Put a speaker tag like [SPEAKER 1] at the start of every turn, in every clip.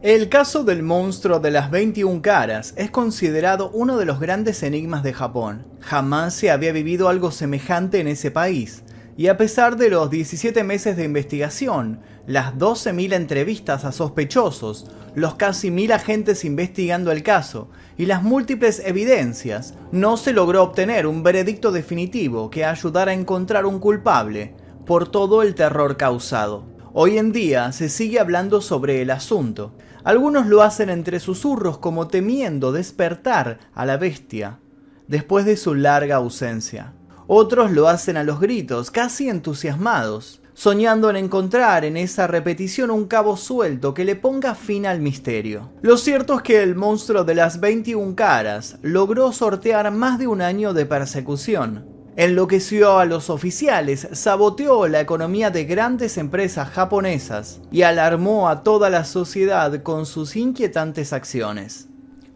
[SPEAKER 1] El caso del monstruo de las 21 caras es considerado uno de los grandes enigmas de Japón. Jamás se había vivido algo semejante en ese país, y a pesar de los 17 meses de investigación, las 12.000 entrevistas a sospechosos, los casi mil agentes investigando el caso y las múltiples evidencias, no se logró obtener un veredicto definitivo que ayudara a encontrar un culpable por todo el terror causado. Hoy en día se sigue hablando sobre el asunto. Algunos lo hacen entre susurros como temiendo despertar a la bestia después de su larga ausencia. Otros lo hacen a los gritos, casi entusiasmados, soñando en encontrar en esa repetición un cabo suelto que le ponga fin al misterio. Lo cierto es que el monstruo de las 21 caras logró sortear más de un año de persecución. Enloqueció a los oficiales, saboteó la economía de grandes empresas japonesas y alarmó a toda la sociedad con sus inquietantes acciones.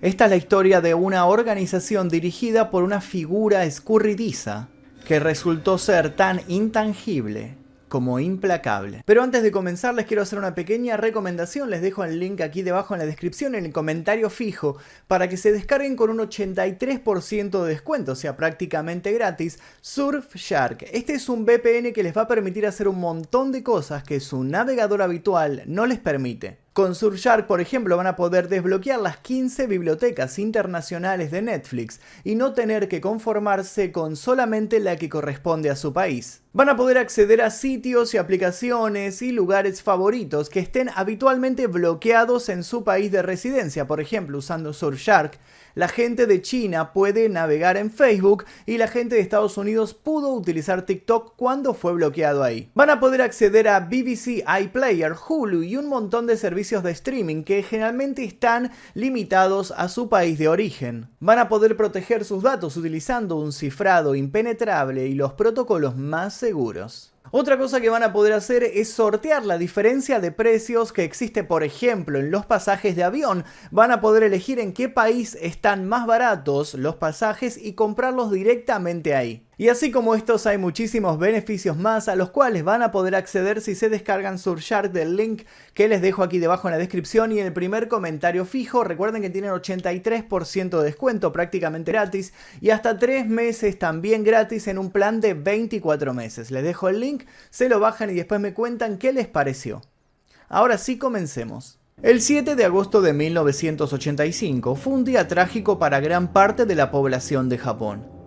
[SPEAKER 1] Esta es la historia de una organización dirigida por una figura escurridiza, que resultó ser tan intangible como implacable. Pero antes de comenzar les quiero hacer una pequeña recomendación, les dejo el link aquí debajo en la descripción, en el comentario fijo, para que se descarguen con un 83% de descuento, o sea, prácticamente gratis, Surfshark. Este es un VPN que les va a permitir hacer un montón de cosas que su navegador habitual no les permite. Con Surfshark, por ejemplo, van a poder desbloquear las 15 bibliotecas internacionales de Netflix y no tener que conformarse con solamente la que corresponde a su país. Van a poder acceder a sitios y aplicaciones y lugares favoritos que estén habitualmente bloqueados en su país de residencia. Por ejemplo, usando Surfshark, la gente de China puede navegar en Facebook y la gente de Estados Unidos pudo utilizar TikTok cuando fue bloqueado ahí. Van a poder acceder a BBC iPlayer, Hulu y un montón de servicios de streaming que generalmente están limitados a su país de origen. Van a poder proteger sus datos utilizando un cifrado impenetrable y los protocolos más seguros. Otra cosa que van a poder hacer es sortear la diferencia de precios que existe, por ejemplo, en los pasajes de avión. Van a poder elegir en qué país están más baratos los pasajes y comprarlos directamente ahí. Y así como estos hay muchísimos beneficios más a los cuales van a poder acceder si se descargan Surfshark del link que les dejo aquí debajo en la descripción y en el primer comentario fijo. Recuerden que tienen 83% de descuento prácticamente gratis y hasta 3 meses también gratis en un plan de 24 meses. Les dejo el link, se lo bajan y después me cuentan qué les pareció. Ahora sí comencemos. El 7 de agosto de 1985 fue un día trágico para gran parte de la población de Japón.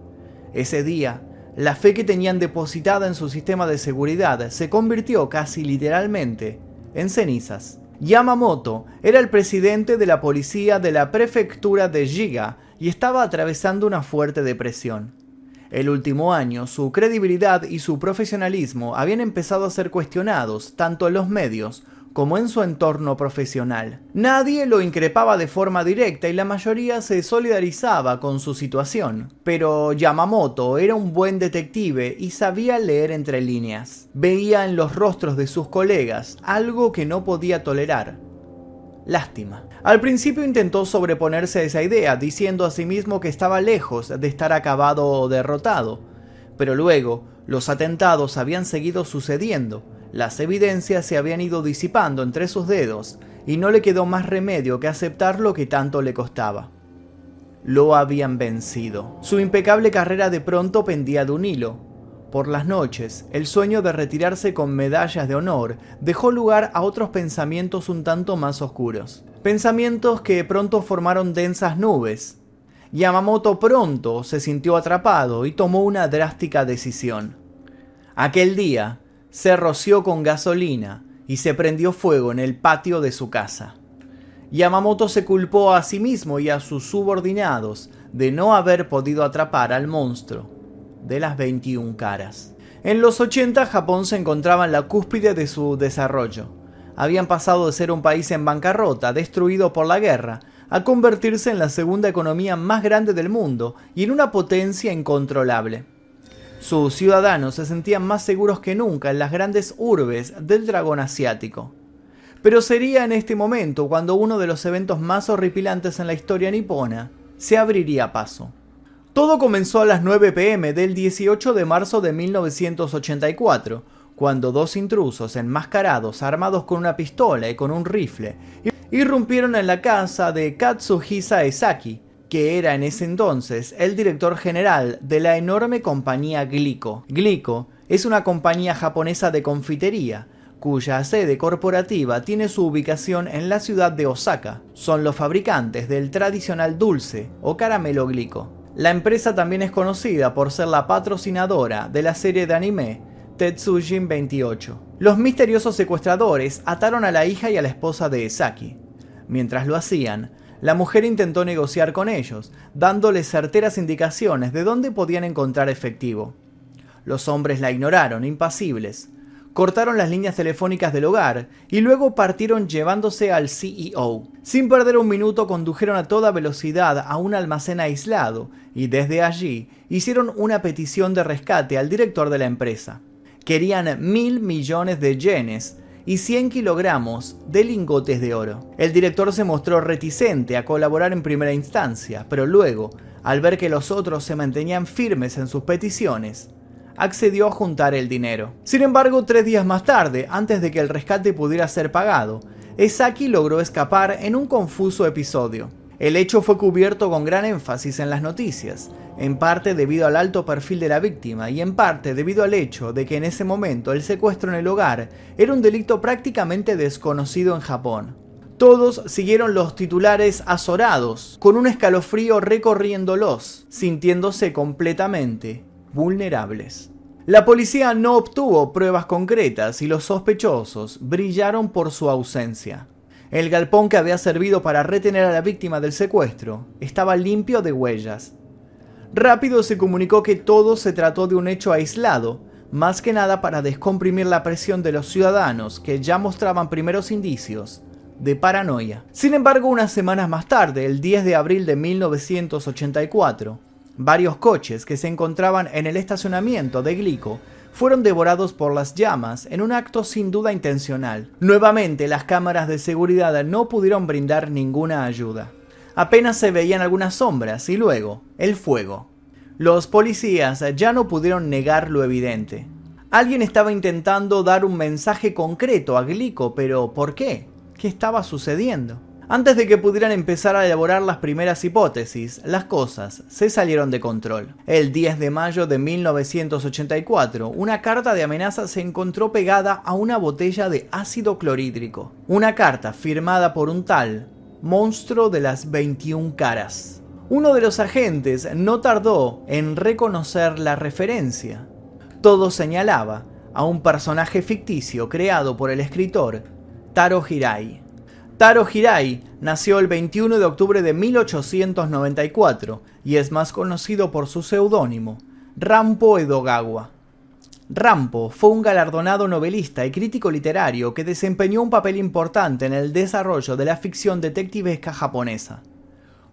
[SPEAKER 1] Ese día, la fe que tenían depositada en su sistema de seguridad se convirtió casi literalmente en cenizas. Yamamoto era el presidente de la policía de la prefectura de Jiga y estaba atravesando una fuerte depresión. El último año, su credibilidad y su profesionalismo habían empezado a ser cuestionados tanto en los medios como en su entorno profesional. Nadie lo increpaba de forma directa y la mayoría se solidarizaba con su situación. Pero Yamamoto era un buen detective y sabía leer entre líneas. Veía en los rostros de sus colegas algo que no podía tolerar. Lástima. Al principio intentó sobreponerse a esa idea, diciendo a sí mismo que estaba lejos de estar acabado o derrotado. Pero luego, los atentados habían seguido sucediendo las evidencias se habían ido disipando entre sus dedos y no le quedó más remedio que aceptar lo que tanto le costaba. Lo habían vencido. Su impecable carrera de pronto pendía de un hilo. Por las noches, el sueño de retirarse con medallas de honor dejó lugar a otros pensamientos un tanto más oscuros. Pensamientos que pronto formaron densas nubes. Yamamoto pronto se sintió atrapado y tomó una drástica decisión. Aquel día, se roció con gasolina y se prendió fuego en el patio de su casa. Yamamoto se culpó a sí mismo y a sus subordinados de no haber podido atrapar al monstruo de las 21 caras. En los 80 Japón se encontraba en la cúspide de su desarrollo. Habían pasado de ser un país en bancarrota, destruido por la guerra, a convertirse en la segunda economía más grande del mundo y en una potencia incontrolable. Sus ciudadanos se sentían más seguros que nunca en las grandes urbes del dragón asiático. Pero sería en este momento cuando uno de los eventos más horripilantes en la historia nipona se abriría paso. Todo comenzó a las 9 pm del 18 de marzo de 1984, cuando dos intrusos enmascarados, armados con una pistola y con un rifle, irrumpieron en la casa de Katsuhisa Esaki, que era en ese entonces el director general de la enorme compañía Glico. Glico es una compañía japonesa de confitería, cuya sede corporativa tiene su ubicación en la ciudad de Osaka. Son los fabricantes del tradicional dulce o caramelo Glico. La empresa también es conocida por ser la patrocinadora de la serie de anime Tetsujin 28. Los misteriosos secuestradores ataron a la hija y a la esposa de Esaki. Mientras lo hacían, la mujer intentó negociar con ellos, dándoles certeras indicaciones de dónde podían encontrar efectivo. Los hombres la ignoraron, impasibles. Cortaron las líneas telefónicas del hogar y luego partieron llevándose al CEO. Sin perder un minuto condujeron a toda velocidad a un almacén aislado y desde allí hicieron una petición de rescate al director de la empresa. Querían mil millones de yenes y 100 kilogramos de lingotes de oro. El director se mostró reticente a colaborar en primera instancia, pero luego, al ver que los otros se mantenían firmes en sus peticiones, accedió a juntar el dinero. Sin embargo, tres días más tarde, antes de que el rescate pudiera ser pagado, Esaki logró escapar en un confuso episodio. El hecho fue cubierto con gran énfasis en las noticias, en parte debido al alto perfil de la víctima y en parte debido al hecho de que en ese momento el secuestro en el hogar era un delito prácticamente desconocido en Japón. Todos siguieron los titulares azorados, con un escalofrío recorriéndolos, sintiéndose completamente vulnerables. La policía no obtuvo pruebas concretas y los sospechosos brillaron por su ausencia. El galpón que había servido para retener a la víctima del secuestro estaba limpio de huellas. Rápido se comunicó que todo se trató de un hecho aislado, más que nada para descomprimir la presión de los ciudadanos que ya mostraban primeros indicios de paranoia. Sin embargo, unas semanas más tarde, el 10 de abril de 1984, varios coches que se encontraban en el estacionamiento de Glico fueron devorados por las llamas en un acto sin duda intencional. Nuevamente las cámaras de seguridad no pudieron brindar ninguna ayuda. Apenas se veían algunas sombras y luego el fuego. Los policías ya no pudieron negar lo evidente. Alguien estaba intentando dar un mensaje concreto a Glico, pero ¿por qué? ¿Qué estaba sucediendo? Antes de que pudieran empezar a elaborar las primeras hipótesis, las cosas se salieron de control. El 10 de mayo de 1984, una carta de amenaza se encontró pegada a una botella de ácido clorhídrico. Una carta firmada por un tal monstruo de las 21 caras. Uno de los agentes no tardó en reconocer la referencia. Todo señalaba a un personaje ficticio creado por el escritor Taro Hirai. Taro Hirai nació el 21 de octubre de 1894 y es más conocido por su seudónimo, Rampo Edogawa. Rampo fue un galardonado novelista y crítico literario que desempeñó un papel importante en el desarrollo de la ficción detectivesca japonesa.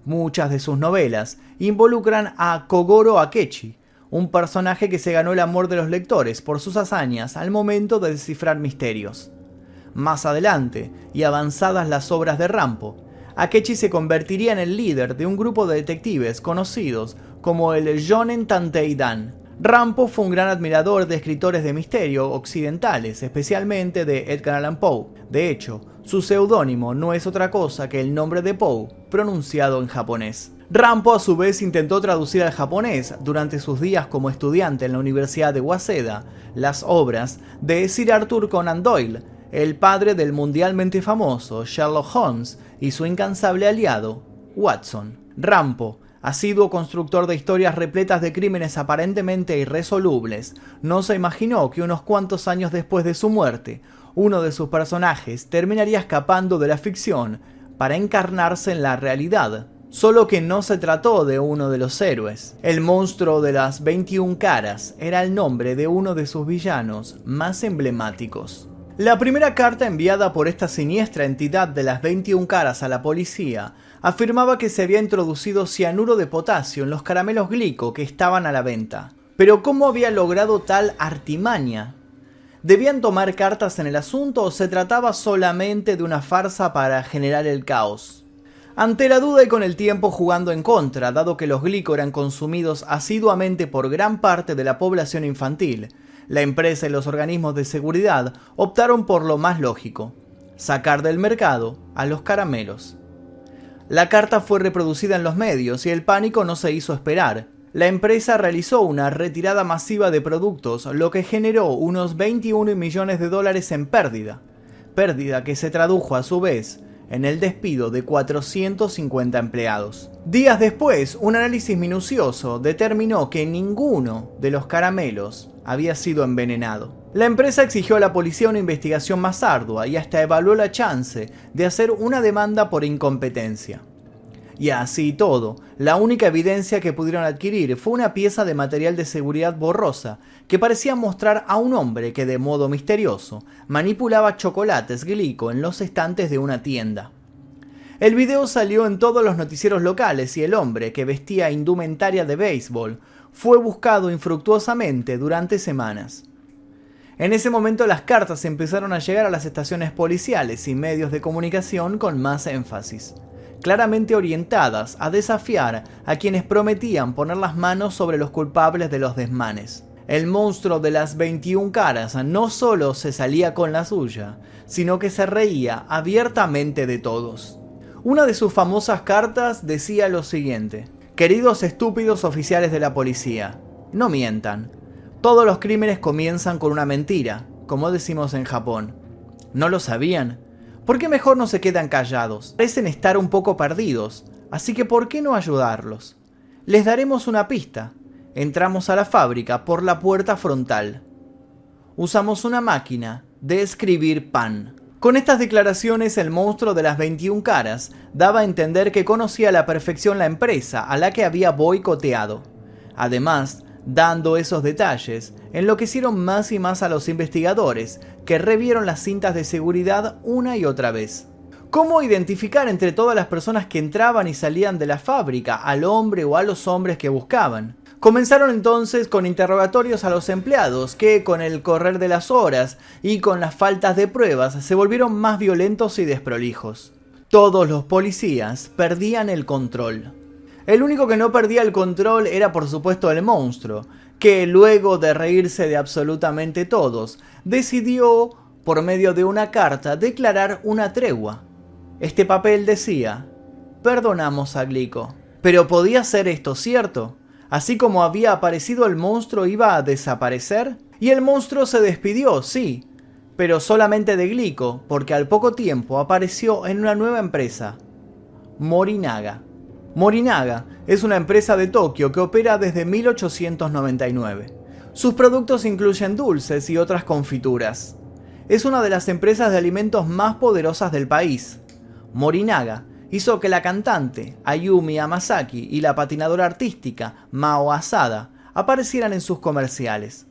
[SPEAKER 1] Muchas de sus novelas involucran a Kogoro Akechi, un personaje que se ganó el amor de los lectores por sus hazañas al momento de descifrar misterios. Más adelante, y avanzadas las obras de Rampo, Akechi se convertiría en el líder de un grupo de detectives conocidos como el Jonen Tanteidan. Rampo fue un gran admirador de escritores de misterio occidentales, especialmente de Edgar Allan Poe. De hecho, su seudónimo no es otra cosa que el nombre de Poe, pronunciado en japonés. Rampo a su vez intentó traducir al japonés durante sus días como estudiante en la Universidad de Waseda las obras de Sir Arthur Conan Doyle, el padre del mundialmente famoso Sherlock Holmes y su incansable aliado, Watson. Rampo, asiduo constructor de historias repletas de crímenes aparentemente irresolubles, no se imaginó que unos cuantos años después de su muerte, uno de sus personajes terminaría escapando de la ficción para encarnarse en la realidad. Solo que no se trató de uno de los héroes. El monstruo de las 21 caras era el nombre de uno de sus villanos más emblemáticos. La primera carta enviada por esta siniestra entidad de las 21 caras a la policía afirmaba que se había introducido cianuro de potasio en los caramelos glico que estaban a la venta. Pero ¿cómo había logrado tal artimaña? ¿Debían tomar cartas en el asunto o se trataba solamente de una farsa para generar el caos? Ante la duda y con el tiempo jugando en contra, dado que los glico eran consumidos asiduamente por gran parte de la población infantil, la empresa y los organismos de seguridad optaron por lo más lógico, sacar del mercado a los caramelos. La carta fue reproducida en los medios y el pánico no se hizo esperar. La empresa realizó una retirada masiva de productos, lo que generó unos 21 millones de dólares en pérdida, pérdida que se tradujo a su vez en el despido de 450 empleados. Días después, un análisis minucioso determinó que ninguno de los caramelos había sido envenenado. La empresa exigió a la policía una investigación más ardua y hasta evaluó la chance de hacer una demanda por incompetencia. Y así todo, la única evidencia que pudieron adquirir fue una pieza de material de seguridad borrosa que parecía mostrar a un hombre que de modo misterioso manipulaba chocolates glico en los estantes de una tienda. El video salió en todos los noticieros locales y el hombre, que vestía indumentaria de béisbol, fue buscado infructuosamente durante semanas. En ese momento las cartas empezaron a llegar a las estaciones policiales y medios de comunicación con más énfasis claramente orientadas a desafiar a quienes prometían poner las manos sobre los culpables de los desmanes. El monstruo de las 21 caras no solo se salía con la suya, sino que se reía abiertamente de todos. Una de sus famosas cartas decía lo siguiente, Queridos estúpidos oficiales de la policía, no mientan. Todos los crímenes comienzan con una mentira, como decimos en Japón. ¿No lo sabían? ¿Por qué mejor no se quedan callados? Parecen estar un poco perdidos, así que ¿por qué no ayudarlos? Les daremos una pista. Entramos a la fábrica por la puerta frontal. Usamos una máquina de escribir pan. Con estas declaraciones el monstruo de las 21 caras daba a entender que conocía a la perfección la empresa a la que había boicoteado. Además, Dando esos detalles, enloquecieron más y más a los investigadores, que revieron las cintas de seguridad una y otra vez. ¿Cómo identificar entre todas las personas que entraban y salían de la fábrica al hombre o a los hombres que buscaban? Comenzaron entonces con interrogatorios a los empleados que con el correr de las horas y con las faltas de pruebas se volvieron más violentos y desprolijos. Todos los policías perdían el control. El único que no perdía el control era por supuesto el monstruo, que luego de reírse de absolutamente todos, decidió, por medio de una carta, declarar una tregua. Este papel decía, perdonamos a Glico. Pero podía ser esto cierto. Así como había aparecido el monstruo iba a desaparecer. Y el monstruo se despidió, sí, pero solamente de Glico, porque al poco tiempo apareció en una nueva empresa, Morinaga. Morinaga es una empresa de Tokio que opera desde 1899. Sus productos incluyen dulces y otras confituras. Es una de las empresas de alimentos más poderosas del país. Morinaga hizo que la cantante Ayumi Amasaki y la patinadora artística Mao Asada aparecieran en sus comerciales.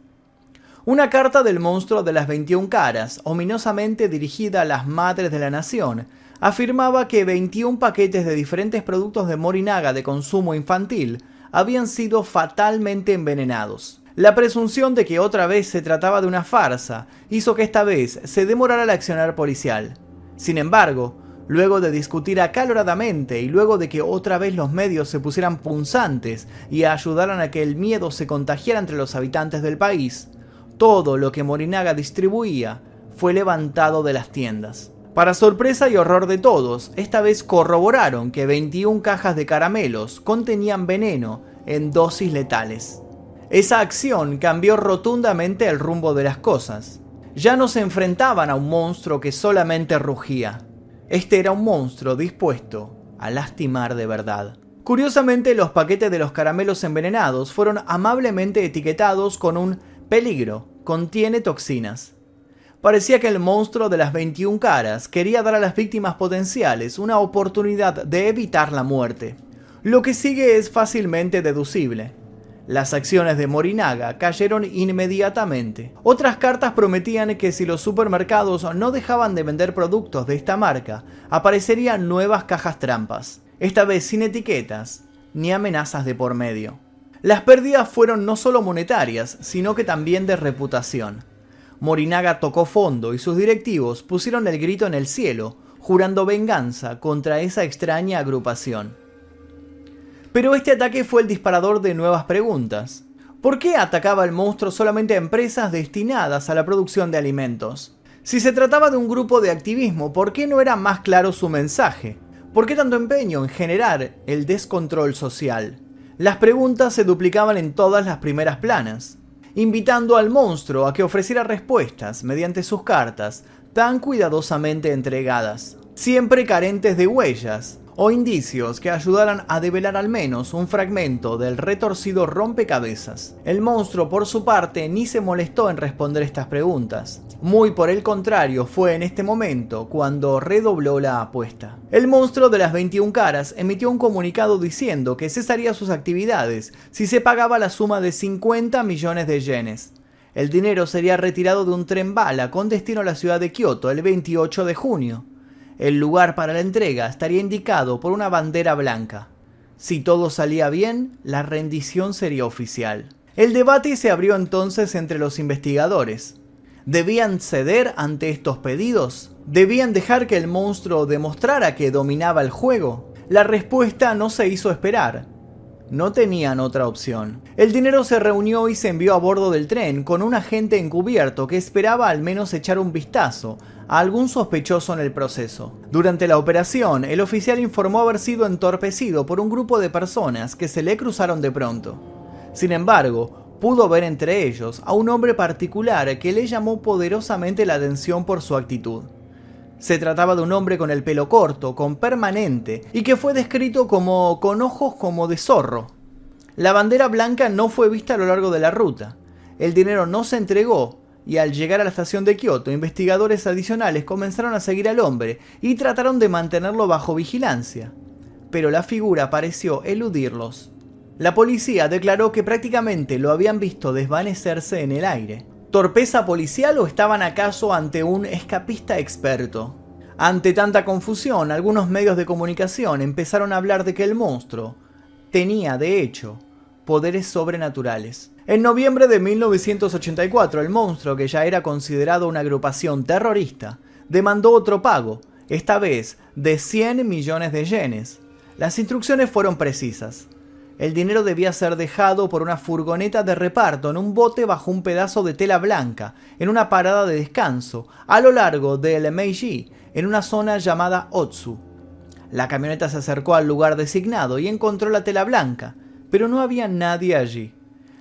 [SPEAKER 1] Una carta del monstruo de las 21 caras, ominosamente dirigida a las madres de la nación, afirmaba que 21 paquetes de diferentes productos de Morinaga de consumo infantil habían sido fatalmente envenenados. La presunción de que otra vez se trataba de una farsa hizo que esta vez se demorara el accionar policial. Sin embargo, luego de discutir acaloradamente y luego de que otra vez los medios se pusieran punzantes y ayudaran a que el miedo se contagiara entre los habitantes del país, todo lo que Morinaga distribuía fue levantado de las tiendas. Para sorpresa y horror de todos, esta vez corroboraron que 21 cajas de caramelos contenían veneno en dosis letales. Esa acción cambió rotundamente el rumbo de las cosas. Ya no se enfrentaban a un monstruo que solamente rugía. Este era un monstruo dispuesto a lastimar de verdad. Curiosamente, los paquetes de los caramelos envenenados fueron amablemente etiquetados con un peligro, contiene toxinas. Parecía que el monstruo de las 21 caras quería dar a las víctimas potenciales una oportunidad de evitar la muerte. Lo que sigue es fácilmente deducible. Las acciones de Morinaga cayeron inmediatamente. Otras cartas prometían que si los supermercados no dejaban de vender productos de esta marca, aparecerían nuevas cajas trampas, esta vez sin etiquetas ni amenazas de por medio. Las pérdidas fueron no solo monetarias, sino que también de reputación. Morinaga tocó fondo y sus directivos pusieron el grito en el cielo, jurando venganza contra esa extraña agrupación. Pero este ataque fue el disparador de nuevas preguntas. ¿Por qué atacaba el monstruo solamente a empresas destinadas a la producción de alimentos? Si se trataba de un grupo de activismo, ¿por qué no era más claro su mensaje? ¿Por qué tanto empeño en generar el descontrol social? Las preguntas se duplicaban en todas las primeras planas, invitando al monstruo a que ofreciera respuestas mediante sus cartas tan cuidadosamente entregadas, siempre carentes de huellas, o indicios que ayudaran a develar al menos un fragmento del retorcido rompecabezas. El monstruo, por su parte, ni se molestó en responder estas preguntas. Muy por el contrario, fue en este momento cuando redobló la apuesta. El monstruo de las 21 caras emitió un comunicado diciendo que cesaría sus actividades si se pagaba la suma de 50 millones de yenes. El dinero sería retirado de un tren bala con destino a la ciudad de Kioto el 28 de junio. El lugar para la entrega estaría indicado por una bandera blanca. Si todo salía bien, la rendición sería oficial. El debate se abrió entonces entre los investigadores. ¿Debían ceder ante estos pedidos? ¿Debían dejar que el monstruo demostrara que dominaba el juego? La respuesta no se hizo esperar. No tenían otra opción. El dinero se reunió y se envió a bordo del tren con un agente encubierto que esperaba al menos echar un vistazo a algún sospechoso en el proceso. Durante la operación, el oficial informó haber sido entorpecido por un grupo de personas que se le cruzaron de pronto. Sin embargo, pudo ver entre ellos a un hombre particular que le llamó poderosamente la atención por su actitud. Se trataba de un hombre con el pelo corto, con permanente, y que fue descrito como con ojos como de zorro. La bandera blanca no fue vista a lo largo de la ruta. El dinero no se entregó, y al llegar a la estación de Kioto, investigadores adicionales comenzaron a seguir al hombre y trataron de mantenerlo bajo vigilancia. Pero la figura pareció eludirlos. La policía declaró que prácticamente lo habían visto desvanecerse en el aire. ¿Torpeza policial o estaban acaso ante un escapista experto? Ante tanta confusión, algunos medios de comunicación empezaron a hablar de que el monstruo tenía, de hecho, poderes sobrenaturales. En noviembre de 1984, el monstruo, que ya era considerado una agrupación terrorista, demandó otro pago, esta vez de 100 millones de yenes. Las instrucciones fueron precisas. El dinero debía ser dejado por una furgoneta de reparto en un bote bajo un pedazo de tela blanca, en una parada de descanso, a lo largo del Meiji, en una zona llamada Otsu. La camioneta se acercó al lugar designado y encontró la tela blanca, pero no había nadie allí.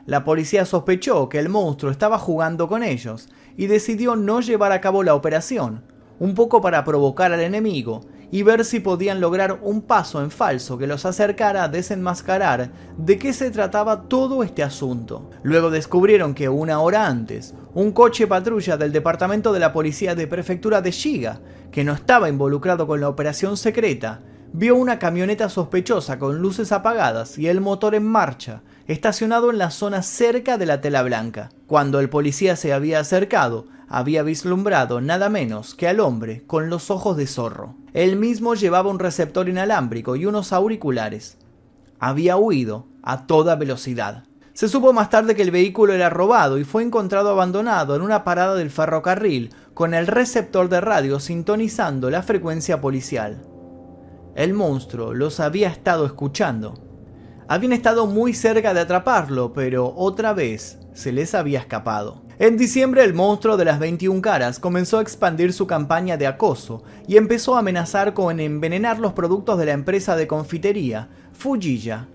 [SPEAKER 1] La policía sospechó que el monstruo estaba jugando con ellos y decidió no llevar a cabo la operación, un poco para provocar al enemigo y ver si podían lograr un paso en falso que los acercara a desenmascarar de qué se trataba todo este asunto. Luego descubrieron que una hora antes, un coche patrulla del departamento de la policía de prefectura de Shiga, que no estaba involucrado con la operación secreta, vio una camioneta sospechosa con luces apagadas y el motor en marcha, estacionado en la zona cerca de la tela blanca. Cuando el policía se había acercado, había vislumbrado nada menos que al hombre con los ojos de zorro. Él mismo llevaba un receptor inalámbrico y unos auriculares. Había huido a toda velocidad. Se supo más tarde que el vehículo era robado y fue encontrado abandonado en una parada del ferrocarril con el receptor de radio sintonizando la frecuencia policial. El monstruo los había estado escuchando. Habían estado muy cerca de atraparlo, pero otra vez se les había escapado. En diciembre el monstruo de las 21 caras comenzó a expandir su campaña de acoso y empezó a amenazar con envenenar los productos de la empresa de confitería, Fujiya.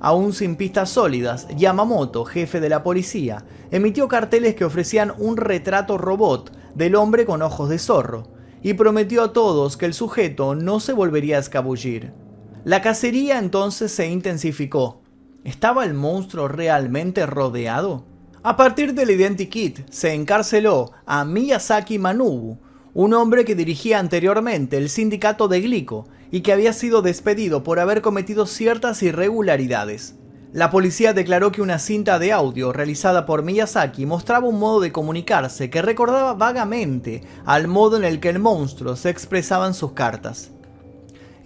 [SPEAKER 1] Aún sin pistas sólidas, Yamamoto, jefe de la policía, emitió carteles que ofrecían un retrato robot del hombre con ojos de zorro, y prometió a todos que el sujeto no se volvería a escabullir. La cacería entonces se intensificó. ¿Estaba el monstruo realmente rodeado? A partir del identikit se encarceló a Miyazaki Manubu, un hombre que dirigía anteriormente el sindicato de Glico y que había sido despedido por haber cometido ciertas irregularidades. La policía declaró que una cinta de audio realizada por Miyazaki mostraba un modo de comunicarse que recordaba vagamente al modo en el que el monstruo se expresaba en sus cartas.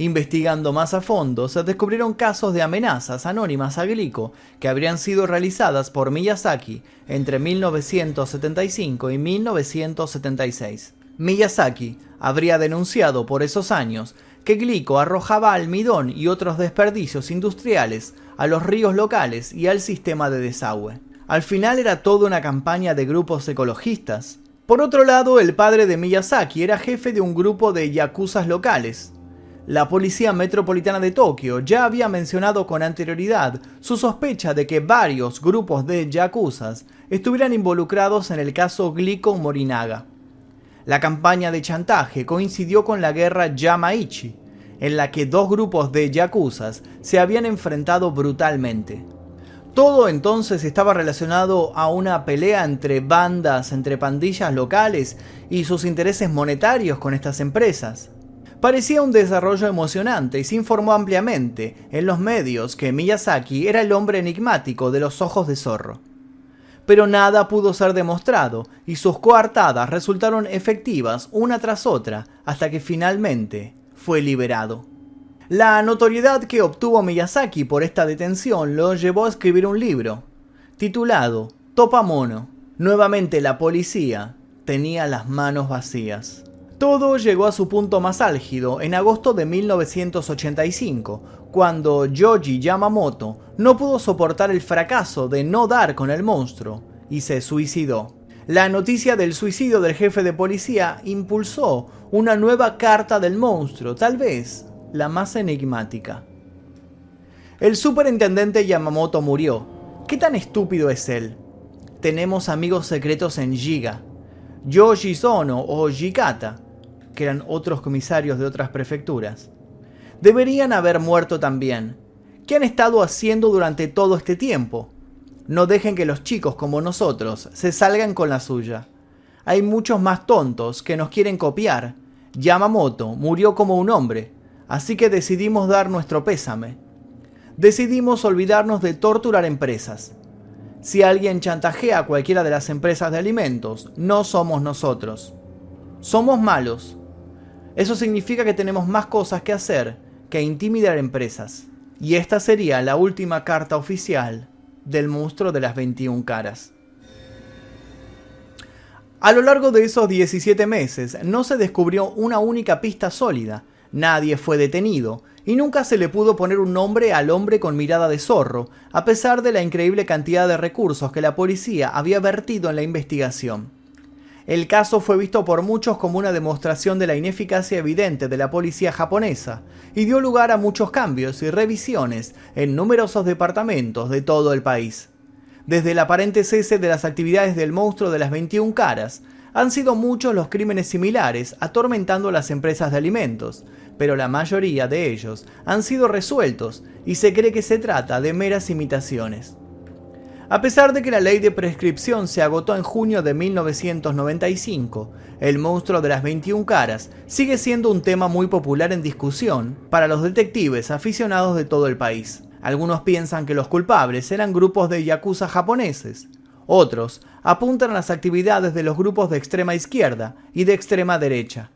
[SPEAKER 1] Investigando más a fondo, se descubrieron casos de amenazas anónimas a Glico que habrían sido realizadas por Miyazaki entre 1975 y 1976. Miyazaki habría denunciado por esos años que Glico arrojaba almidón y otros desperdicios industriales a los ríos locales y al sistema de desagüe. Al final era toda una campaña de grupos ecologistas. Por otro lado, el padre de Miyazaki era jefe de un grupo de yakuzas locales. La Policía Metropolitana de Tokio ya había mencionado con anterioridad su sospecha de que varios grupos de yakuzas estuvieran involucrados en el caso Glico Morinaga. La campaña de chantaje coincidió con la guerra Yamaichi, en la que dos grupos de yakuzas se habían enfrentado brutalmente. Todo entonces estaba relacionado a una pelea entre bandas, entre pandillas locales y sus intereses monetarios con estas empresas. Parecía un desarrollo emocionante y se informó ampliamente en los medios que Miyazaki era el hombre enigmático de los ojos de zorro. Pero nada pudo ser demostrado y sus coartadas resultaron efectivas una tras otra hasta que finalmente fue liberado. La notoriedad que obtuvo Miyazaki por esta detención lo llevó a escribir un libro, titulado Topamono. Nuevamente la policía tenía las manos vacías. Todo llegó a su punto más álgido en agosto de 1985, cuando Yoji Yamamoto no pudo soportar el fracaso de no dar con el monstruo y se suicidó. La noticia del suicidio del jefe de policía impulsó una nueva carta del monstruo, tal vez la más enigmática. El superintendente Yamamoto murió. ¿Qué tan estúpido es él? Tenemos amigos secretos en Giga. Yoshi Sono o Jikata, que eran otros comisarios de otras prefecturas. Deberían haber muerto también. ¿Qué han estado haciendo durante todo este tiempo? No dejen que los chicos como nosotros se salgan con la suya. Hay muchos más tontos que nos quieren copiar. Yamamoto murió como un hombre, así que decidimos dar nuestro pésame. Decidimos olvidarnos de torturar empresas. Si alguien chantajea a cualquiera de las empresas de alimentos, no somos nosotros. Somos malos. Eso significa que tenemos más cosas que hacer que intimidar empresas. Y esta sería la última carta oficial del monstruo de las 21 caras. A lo largo de esos 17 meses no se descubrió una única pista sólida, Nadie fue detenido, y nunca se le pudo poner un nombre al hombre con mirada de zorro, a pesar de la increíble cantidad de recursos que la policía había vertido en la investigación. El caso fue visto por muchos como una demostración de la ineficacia evidente de la policía japonesa, y dio lugar a muchos cambios y revisiones en numerosos departamentos de todo el país. Desde el aparente cese de las actividades del monstruo de las 21 caras, han sido muchos los crímenes similares atormentando las empresas de alimentos, pero la mayoría de ellos han sido resueltos y se cree que se trata de meras imitaciones. A pesar de que la ley de prescripción se agotó en junio de 1995, el monstruo de las 21 caras sigue siendo un tema muy popular en discusión para los detectives aficionados de todo el país. Algunos piensan que los culpables eran grupos de yakuza japoneses, otros apuntan a las actividades de los grupos de extrema izquierda y de extrema derecha.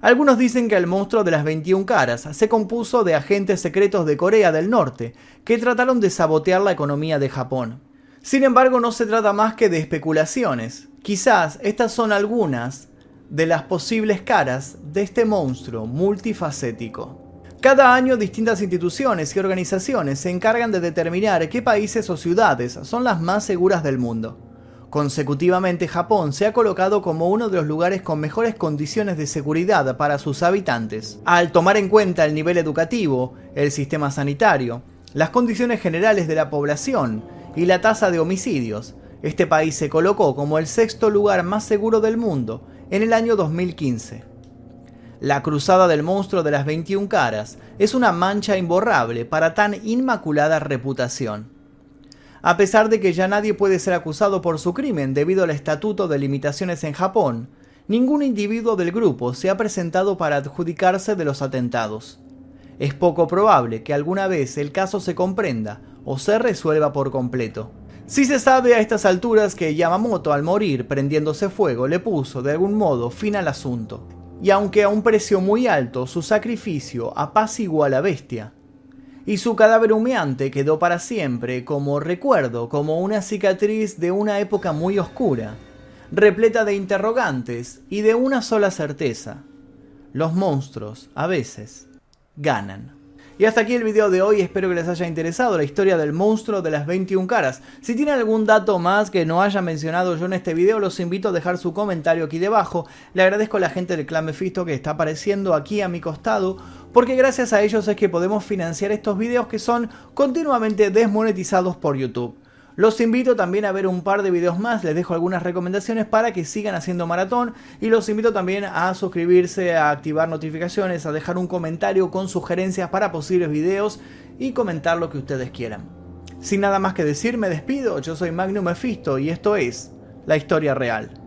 [SPEAKER 1] Algunos dicen que el monstruo de las 21 caras se compuso de agentes secretos de Corea del Norte que trataron de sabotear la economía de Japón. Sin embargo, no se trata más que de especulaciones. Quizás estas son algunas de las posibles caras de este monstruo multifacético. Cada año distintas instituciones y organizaciones se encargan de determinar qué países o ciudades son las más seguras del mundo. Consecutivamente Japón se ha colocado como uno de los lugares con mejores condiciones de seguridad para sus habitantes. Al tomar en cuenta el nivel educativo, el sistema sanitario, las condiciones generales de la población y la tasa de homicidios, este país se colocó como el sexto lugar más seguro del mundo en el año 2015. La cruzada del monstruo de las 21 caras es una mancha imborrable para tan inmaculada reputación. A pesar de que ya nadie puede ser acusado por su crimen debido al estatuto de limitaciones en Japón, ningún individuo del grupo se ha presentado para adjudicarse de los atentados. Es poco probable que alguna vez el caso se comprenda o se resuelva por completo. Si se sabe a estas alturas que Yamamoto al morir prendiéndose fuego le puso de algún modo fin al asunto, y aunque a un precio muy alto, su sacrificio apaciguó a la bestia. Y su cadáver humeante quedó para siempre como recuerdo, como una cicatriz de una época muy oscura, repleta de interrogantes y de una sola certeza. Los monstruos, a veces, ganan. Y hasta aquí el video de hoy, espero que les haya interesado la historia del monstruo de las 21 caras. Si tienen algún dato más que no haya mencionado yo en este video, los invito a dejar su comentario aquí debajo. Le agradezco a la gente del clan Mephisto que está apareciendo aquí a mi costado, porque gracias a ellos es que podemos financiar estos videos que son continuamente desmonetizados por YouTube. Los invito también a ver un par de videos más, les dejo algunas recomendaciones para que sigan haciendo maratón y los invito también a suscribirse, a activar notificaciones, a dejar un comentario con sugerencias para posibles videos y comentar lo que ustedes quieran. Sin nada más que decir, me despido, yo soy Magnum Mephisto y esto es La Historia Real.